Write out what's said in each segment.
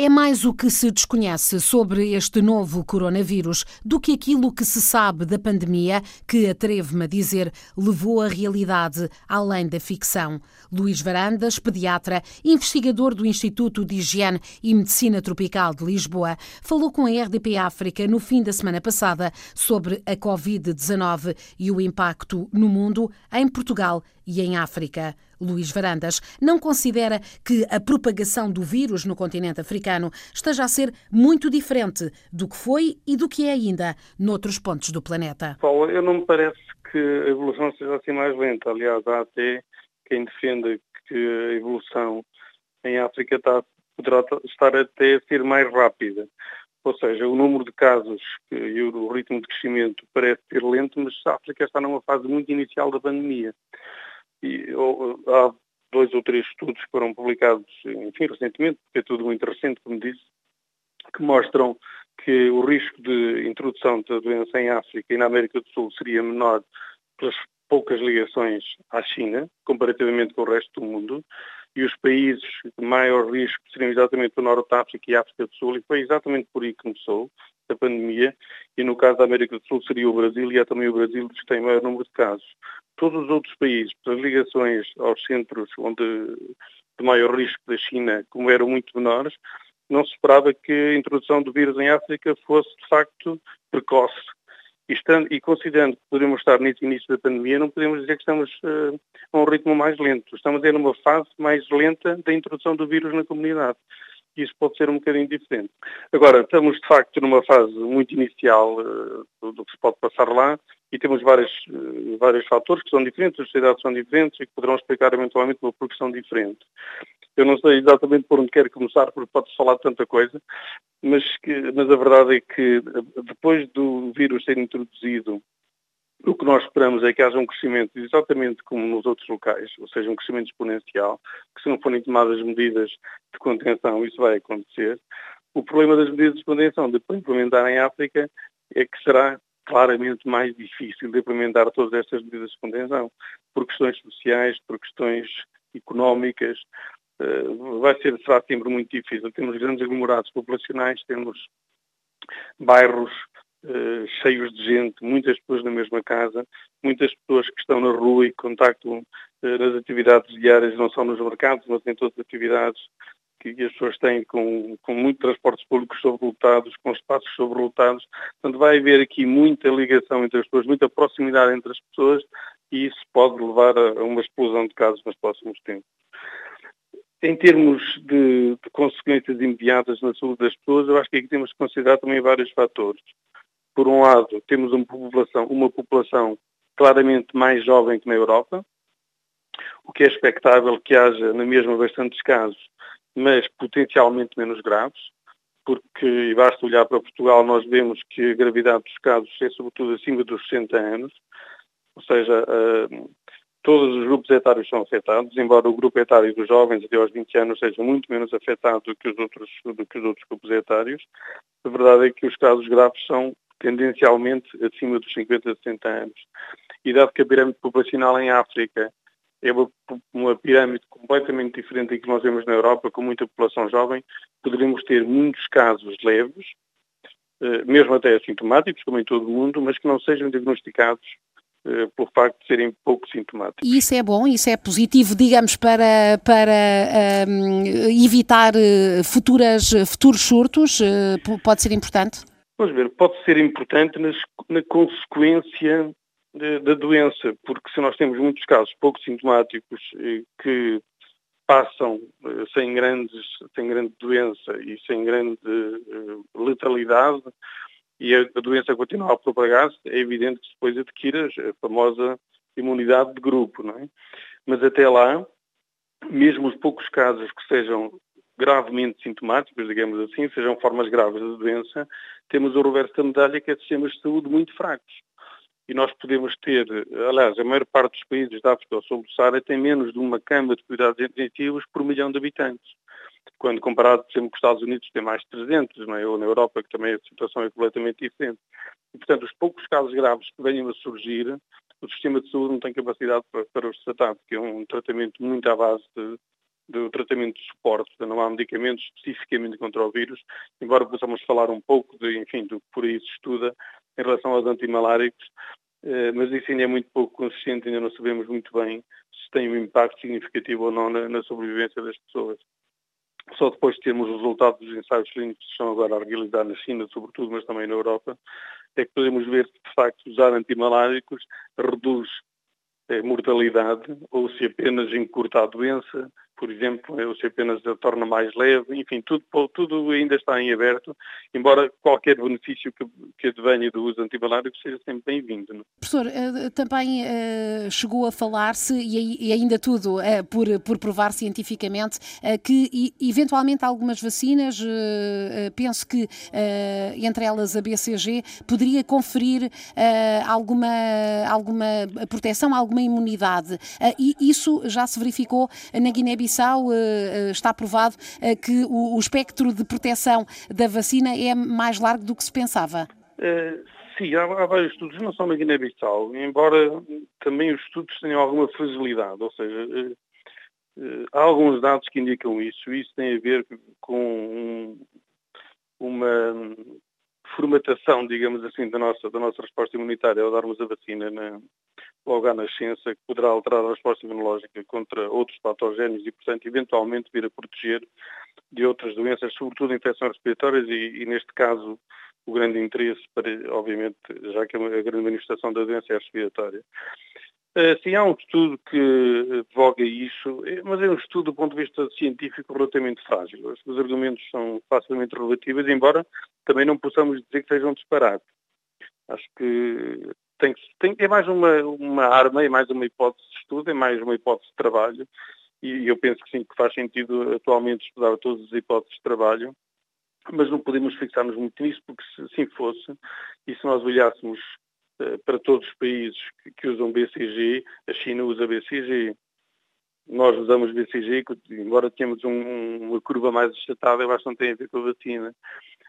É mais o que se desconhece sobre este novo coronavírus do que aquilo que se sabe da pandemia que, atrevo-me a dizer, levou a realidade além da ficção. Luís Varandas, pediatra, investigador do Instituto de Higiene e Medicina Tropical de Lisboa, falou com a RDP África no fim da semana passada sobre a Covid-19 e o impacto no mundo, em Portugal e em África. Luís Varandas não considera que a propagação do vírus no continente africano esteja a ser muito diferente do que foi e do que é ainda noutros pontos do planeta. Paulo, eu não me parece que a evolução seja assim mais lenta. Aliás, há até quem defenda que a evolução em África está, poderá estar até a ser mais rápida. Ou seja, o número de casos e o ritmo de crescimento parece ser lento, mas a África está numa fase muito inicial da pandemia. E ou, há dois ou três estudos que foram publicados, enfim, recentemente, porque é tudo muito recente, como disse, que mostram que o risco de introdução da doença em África e na América do Sul seria menor pelas poucas ligações à China, comparativamente com o resto do mundo, e os países de maior risco seriam exatamente o Norte da África e a África do Sul, e foi exatamente por aí que começou a pandemia, e no caso da América do Sul seria o Brasil, e é também o Brasil que tem maior número de casos. Todos os outros países, pelas ligações aos centros onde de maior risco da China, como eram muito menores, não se esperava que a introdução do vírus em África fosse, de facto, precoce. E, estando, e considerando que podemos estar nesse início da pandemia, não podemos dizer que estamos uh, a um ritmo mais lento. Estamos a numa fase mais lenta da introdução do vírus na comunidade isso pode ser um bocadinho diferente. Agora, estamos de facto numa fase muito inicial uh, do que se pode passar lá e temos vários, uh, vários fatores que são diferentes, as sociedades são diferentes e que poderão explicar eventualmente uma progressão diferente. Eu não sei exatamente por onde quero começar, porque pode-se falar tanta coisa, mas, que, mas a verdade é que depois do vírus ser introduzido o que nós esperamos é que haja um crescimento exatamente como nos outros locais, ou seja, um crescimento exponencial, que se não forem tomadas medidas de contenção, isso vai acontecer. O problema das medidas de contenção de implementar em África é que será claramente mais difícil de implementar todas estas medidas de contenção, por questões sociais, por questões económicas, eh, vai ser, será sempre muito difícil. Temos grandes aglomerados populacionais, temos bairros uh, cheios de gente, muitas pessoas na mesma casa, muitas pessoas que estão na rua e contactam uh, nas atividades diárias, não só nos mercados, mas em todas as atividades que as pessoas têm com, com muitos transportes públicos sobrelotados, com espaços sobrelotados. Portanto, vai haver aqui muita ligação entre as pessoas, muita proximidade entre as pessoas e isso pode levar a, a uma explosão de casos nos próximos tempos. Em termos de, de, consequências imediatas na saúde das pessoas, eu acho que aqui temos que considerar também vários fatores por um lado, temos uma população, uma população claramente mais jovem que na Europa, o que é expectável que haja na mesma bastantes casos, mas potencialmente menos graves, porque, e basta olhar para Portugal, nós vemos que a gravidade dos casos é sobretudo acima dos 60 anos, ou seja, uh, todos os grupos etários são afetados, embora o grupo etário dos jovens até aos 20 anos seja muito menos afetado do que os outros, do que os outros grupos etários. A verdade é que os casos graves são tendencialmente acima dos 50 a 60 anos. E dado que a pirâmide populacional em África é uma, uma pirâmide completamente diferente da que nós vemos na Europa, com muita população jovem, poderíamos ter muitos casos leves, eh, mesmo até assintomáticos, como em todo o mundo, mas que não sejam diagnosticados eh, pelo facto de serem pouco sintomáticos. E isso é bom, isso é positivo, digamos, para, para um, ehm, evitar eh, futuras, futuros surtos? Pode ser importante? Vamos ver, pode ser importante nas, na consequência da doença, porque se nós temos muitos casos pouco sintomáticos eh, que passam eh, sem, grandes, sem grande doença e sem grande uh, letalidade e a, doença continua a propagar-se, é evidente que depois adquire a famosa imunidade de grupo, não é? Mas até lá, mesmo os poucos casos que sejam gravemente sintomáticos, digamos assim, sejam formas graves da doença, temos o reverso da medalha que é sistemas de saúde muito fracos. E nós podemos ter, aliás, a maior parte dos países da África Sul do Saara tem menos de uma cama de cuidados intensivos por milhão de habitantes. Quando comparado, por exemplo, com os Estados Unidos, tem mais de 300, não é? ou na Europa, que também a situação é completamente diferente. E, portanto, os poucos casos graves que venham a surgir, o sistema de saúde não tem capacidade para, para os tratar, porque é um tratamento muito à base de, do tratamento de suporte, não há medicamentos especificamente contra o vírus, embora possamos falar um pouco de, enfim, do que por aí se estuda em relação aos antimaláricos, eh, mas isso ainda é muito pouco consistente, ainda não sabemos muito bem se tem um impacto significativo ou não na, na sobrevivência das pessoas. Só depois de termos os resultados dos ensaios clínicos que estão agora a realizar na China, sobretudo, mas também na Europa, é que podemos ver que, de facto, usar antimaláricos reduz a mortalidade ou se apenas encurta a doença por exemplo, ou se apenas a torna mais leve, enfim, tudo, tudo ainda está em aberto, embora qualquer benefício que, que advenha do uso antibalárico seja sempre bem-vindo. É? Professor, eh, também uh, chegou a falar-se, e, ainda tudo uh, por, por provar cientificamente, que eventualmente algumas vacinas, penso que entre elas a BCG, poderia conferir alguma, alguma proteção, alguma imunidade. e isso já se verificou na Guiné-Bissau Eh, eh, está provado eh, que o espectro de proteção da vacina é mais largo do que se pensava. Sim, há, há, vários estudos, não só na Guiné-Bissau, embora também os estudos tenham alguma fragilidade, ou seja, há alguns dados que indicam isso. Isso tem a ver com uma formatação, digamos assim, da nossa, da nossa resposta imunitária ao darmos a vacina na, logo à nascença, que poderá alterar a resposta imunológica contra outros patogénios e, portanto, eventualmente vir a proteger de outras doenças, sobretudo infecções respiratórias e, e neste caso, o grande interesse, para, obviamente, já que a grande manifestação da doença é respiratória. Uh, sim, há um estudo que advoga isso, eh, mas é um estudo do ponto de vista científico relativamente frágil. Os argumentos são facilmente relativos, embora também não possamos dizer que sejam disparados. Acho que tem, tem, é mais uma, uma arma, é mais uma hipótese de estudo, é mais uma hipótese de trabalho. E eu penso que sim, que faz sentido atualmente estudar todas as hipóteses de trabalho, mas não podemos fixar-nos muito nisso, porque se assim fosse, e se nós olhássemos uh, para todos os países que, que, usam BCG, a China usa BCG, nós usamos BCG, embora tenhamos um, uma curva mais achatada, eu acho que não tem a ver com a vacina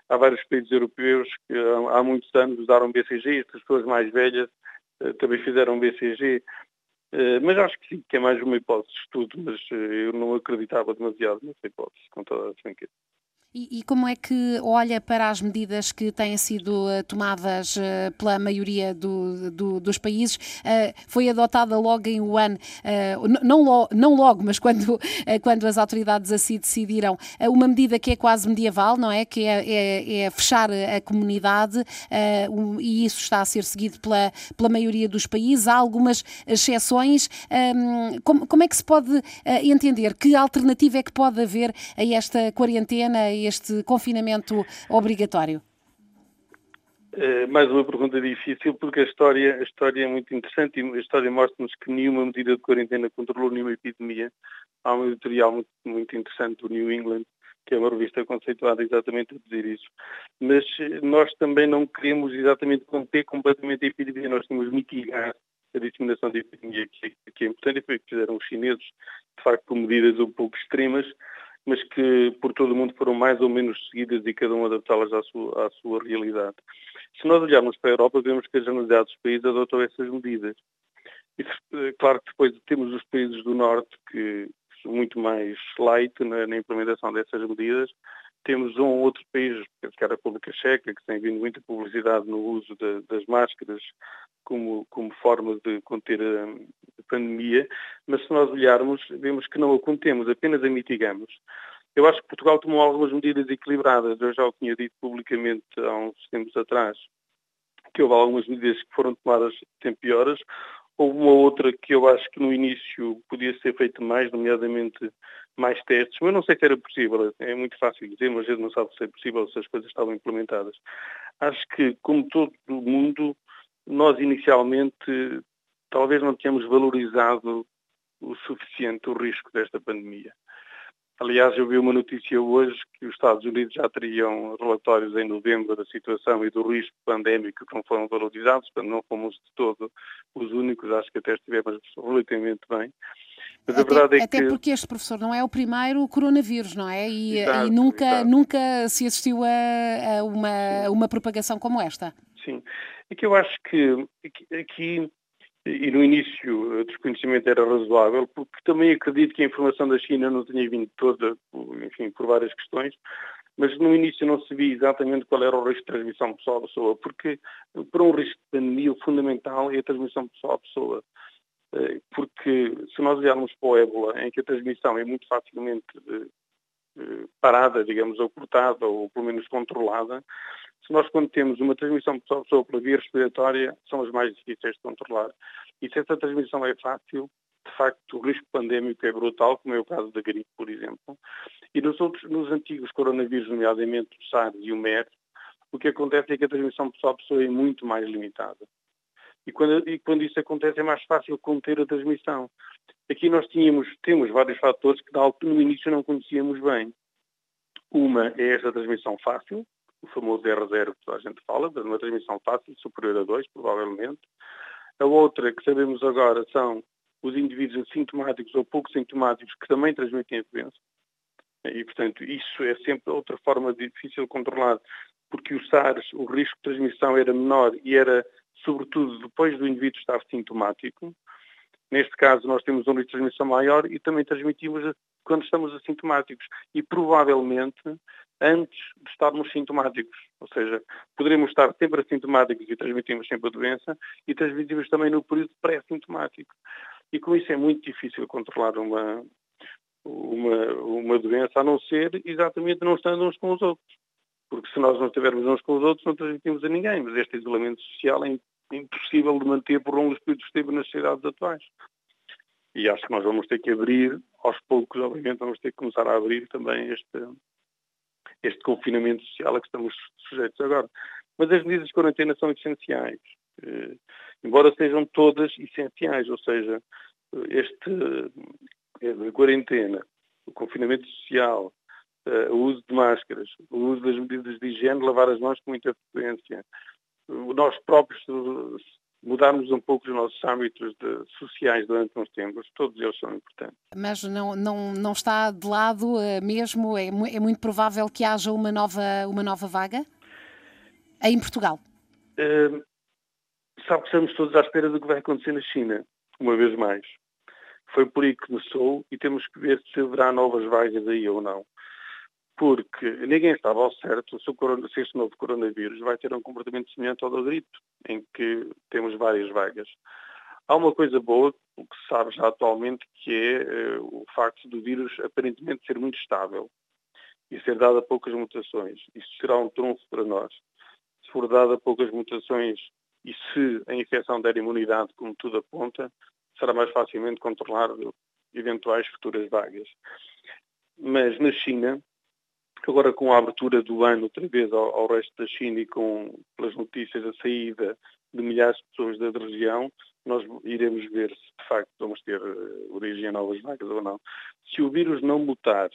há vários países europeus que há muitos anos usaram BCG, as pessoas mais velhas eh, também fizeram BCG, eh, mas acho que sim, que é mais uma hipótese de estudo, mas eh, eu não acreditava demasiado nessa hipótese, com toda a franqueza. E, e, como é que olha para as medidas que têm sido uh, tomadas uh, pela maioria do, do, dos países? Uh, foi adotada logo em Wuhan, não, lo, não logo, mas quando, quando as autoridades assim decidiram, uma medida que é quase medieval, não é? Que é, é, é fechar a comunidade e isso está a ser seguido pela, pela maioria dos países. Há algumas exceções. Um, como, como é que se pode entender? Que alternativa é que pode haver a esta quarentena? Este confinamento obrigatório? É, mais uma pergunta difícil, porque a história, a história é muito interessante e a história mostra-nos que nenhuma medida de quarentena controlou nenhuma epidemia. Há um editorial muito, muito interessante do New England, que é uma revista conceituada exatamente a dizer isso. Mas eh, nós também não queremos exatamente conter completamente a epidemia, nós temos mitigar a disseminação da epidemia, que é, que é importante, foi o que fizeram os chineses, de facto, com medidas um pouco extremas, mas que por todo o mundo foram mais ou menos seguidas e cada um adaptá-las à sua, à sua realidade. Se nós olharmos para a Europa, vemos que a generalidade dos países adotou essas medidas. E, eh, claro que depois temos os países do Norte que são muito mais light na, na implementação dessas medidas. Temos um ou outro país, que é a República Checa, que tem vindo muita publicidade no uso de, das máscaras como, como forma de conter a, a, pandemia, mas se nós olharmos, vemos que não a contemos, apenas a mitigamos. Eu acho que Portugal tomou algumas medidas equilibradas. Eu já o tinha dito publicamente há uns tempos atrás, que houve algumas medidas que foram tomadas pioras. Houve uma outra que eu acho que no início podia ser feito mais, nomeadamente mais testes, mas não sei se era possível. É muito fácil dizer, mas a gente não sabe se é possível, se as coisas estavam implementadas. Acho que, como todo mundo, nós inicialmente talvez não tenhamos valorizado o suficiente o risco desta pandemia. Aliás, eu vi uma notícia hoje que os Estados Unidos já teriam relatórios em novembro da situação e do risco pandémico que não foram valorizados, portanto não fomos de todo os únicos, acho que até estivemos relativamente bem. Mas até, a verdade é até que... porque este professor não é o primeiro coronavírus, não é? E, exato, e nunca, nunca se assistiu a, a uma, uma propagação como esta. Sim, é que eu acho que aqui e no início o desconhecimento era razoável, porque também acredito que a informação da China não tinha vindo toda, enfim, por várias questões, mas no início não se via exatamente qual era o risco de transmissão pessoa a pessoa, porque para um risco de pandemia o fundamental é a transmissão pessoa a pessoa. Eh, porque se nós olharmos para o ébola, em que a transmissão é muito facilmente eh, eh, parada, digamos, ou cortada, ou pelo menos controlada, se nós quando temos uma transmissão pessoa a pessoa pela via respiratória, são as mais difíceis de controlar. E se essa transmissão é fácil, de facto, o risco pandémico é brutal, como é o caso da gripe, por exemplo. E nos, outros, nos antigos coronavírus, nomeadamente o SARS e o MERS, o que acontece é que a transmissão pessoa a pessoa é muito mais limitada. E quando, e quando isso acontece é mais fácil conter a transmissão. Aqui nós tínhamos, temos vários fatores que no início não conhecíamos bem. Uma é esta transmissão fácil, o famoso R0 que a gente fala, uma transmissão fácil, superior a 2, provavelmente. A outra que sabemos agora são os indivíduos assintomáticos ou pouco sintomáticos que também transmitem a doença. E, portanto, isso é sempre outra forma difícil de controlar, porque o SARS, o risco de transmissão era menor e era, sobretudo, depois do indivíduo estar sintomático. Neste caso, nós temos um risco de transmissão maior e também transmitimos quando estamos assintomáticos. E provavelmente antes de estarmos sintomáticos. Ou seja, poderemos estar sempre assintomáticos e transmitimos sempre a doença e transmitimos também no período pré-sintomático. E com isso é muito difícil controlar uma, uma, uma doença, a não ser exatamente não estando uns com os outros. Porque se nós não estivermos uns com os outros, não transmitimos a ninguém. Mas este isolamento social é impossível de manter por longos períodos de nas sociedades atuais. E acho que nós vamos ter que abrir, aos poucos, obviamente, vamos ter que começar a abrir também este, este confinamento social a que estamos sujeitos agora. Mas as medidas de quarentena são essenciais, eh, embora sejam todas essenciais, ou seja, este, eh, a quarentena, o confinamento social, eh, o uso de máscaras, o uso das medidas de higiene, lavar as mãos com muita frequência, nós próprios mudarmos um pouco os nossos hábitos de, sociais durante uns tempos, todos eles são importantes. Mas não, não, não está de lado uh, mesmo, é, é, muito provável que haja uma nova, uma nova vaga em Portugal? Uh, sabe que estamos todos à espera do que vai acontecer na China, uma vez mais. Foi por aí que começou e temos que ver se haverá novas vagas aí ou não porque ninguém estava ao certo se, corona, se, este novo coronavírus vai ter um comportamento semelhante ao da gripe, em que temos várias vagas. Há uma coisa boa, o que se sabe já atualmente, que é uh, o facto do vírus aparentemente ser muito estável e ser dado a poucas mutações. Isso será um trunfo para nós. Se for dado a poucas mutações e se a infecção der imunidade, como tudo aponta, será mais facilmente controlar eventuais futuras vagas. Mas na China, Agora, com a abertura do ano outra vez ao, ao resto da China e com, pelas notícias, a saída de milhares de pessoas da região, nós iremos ver se de facto vamos ter eh, origem a novas vagas ou não. Se o vírus não mutar,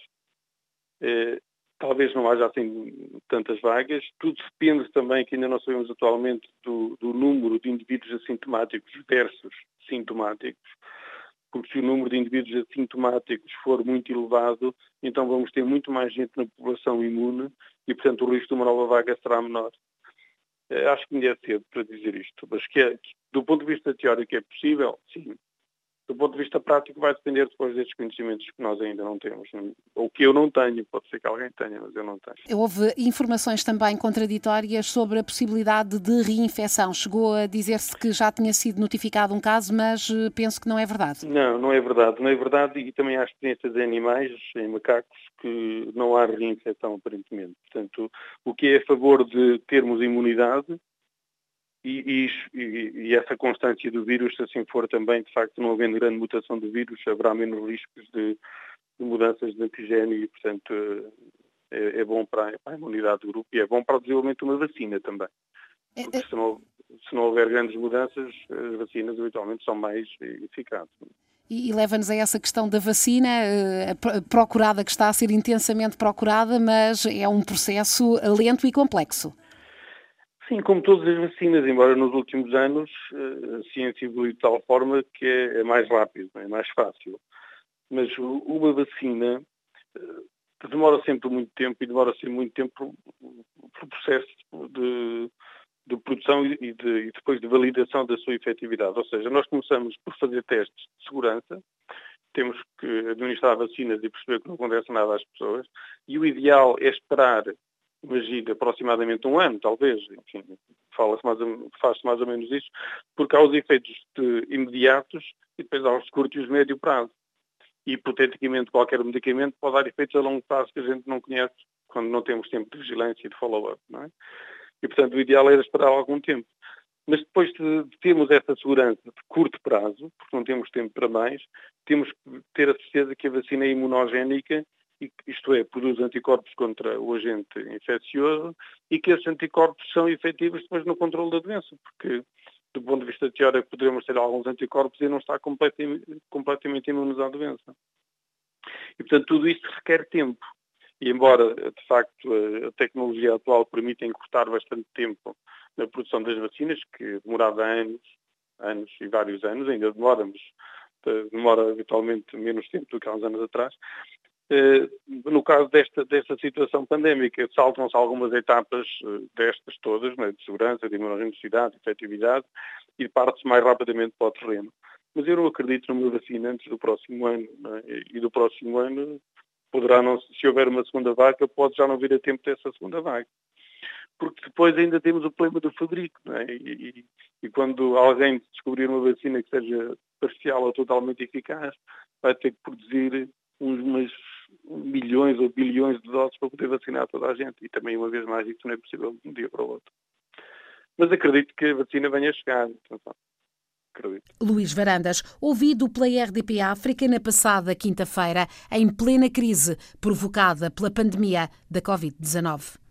eh, talvez não haja assim tantas vagas. Tudo depende também, que ainda não sabemos atualmente, do, do número de indivíduos assintomáticos versus sintomáticos porque se o número de indivíduos assintomáticos for muito elevado, então vamos ter muito mais gente na população imune e, portanto, o risco de uma nova vaga será menor. Eh, acho que ainda é cedo para dizer isto, mas que, é, do ponto de vista teórico é possível, sim do ponto de vista prático vai depender depois destes conhecimentos que nós ainda não temos, ou que eu não tenho, pode ser que alguém tenha, mas eu não tenho. Houve informações também contraditórias sobre a possibilidade de reinfecção. Chegou a dizer-se que já tinha sido notificado um caso, mas eh, penso que não é verdade. Não, não é verdade. Não é verdade e também há experiências em animais, em macacos, que não há reinfecção aparentemente. Portanto, o que é a favor de termos imunidade e, e, e, essa constância do vírus, se assim for também, de facto, não havendo grande mutação do vírus, haverá menos riscos de, de mudanças de antigênio e, portanto, é, é bom para a, para a, imunidade do grupo e é bom para o desenvolvimento de uma vacina também. É, Porque é. se não, se não houver grandes mudanças, as vacinas eventualmente são mais eficazes. E, leva-nos a essa questão da vacina, eh, procurada, que está a ser intensamente procurada, mas é um processo lento e complexo. Sim, como todas as vacinas, embora nos últimos anos a ciência evoluiu de tal forma que é, é mais rápido, é mais fácil. Mas uma vacina eh, demora sempre muito tempo e demora sempre muito tempo por processo de, de produção e, de, e depois de validação da sua efetividade. Ou seja, nós começamos por fazer testes de segurança, temos que administrar vacinas e perceber que não acontece nada às pessoas, e o ideal é esperar, imagina, aproximadamente um ano, talvez, enfim, fala-se mais, faz-se mais ou menos isso, porque há os efeitos imediatos e depois há os de curto e os médio prazo. E, hipoteticamente, qualquer medicamento pode dar efeitos a longo prazo que a gente não conhece quando não temos tempo de vigilância e de follow-up, é? E, portanto, o ideal era esperar algum tempo. Mas depois de termos essa segurança de curto prazo, porque não temos tempo para mais, temos que ter a certeza que a vacina é imunogénica, isto é, produz anticorpos contra o agente infeccioso e que esses anticorpos são efetivos depois no controle da doença, porque do ponto de vista teórico poderemos ter alguns anticorpos e não estar completamente, completamente imunes à doença. E, portanto, tudo isto requer tempo. E embora, de facto, a tecnologia atual permita encurtar bastante tempo na produção das vacinas, que demorava anos, anos e vários anos, ainda demoramos, demora habitualmente menos tempo do que há uns anos atrás, eh, no caso desta, desta situação pandémica, saltam-se algumas etapas eh, destas todas, né, de segurança, de imunogenicidade, de efetividade, e parte-se mais rapidamente para o terreno. Mas eu não acredito numa vacina antes do próximo ano. Né, e do próximo ano poderá não, se houver uma segunda vaga, pode já não vir a tempo dessa segunda vaga. Porque depois ainda temos o problema do fabrico, é? e, e, e, quando alguém descobrir uma vacina que seja parcial ou totalmente eficaz, vai ter que produzir umas milhões ou bilhões de doses para poder vacinar toda a gente. E também, uma vez mais, isso não é possível de um dia para o outro. Mas acredito que a vacina venha a chegar. Atenção. Luís Varandas, ouvido pela RDP África na passada quinta-feira, em plena crise provocada pela pandemia da Covid-19.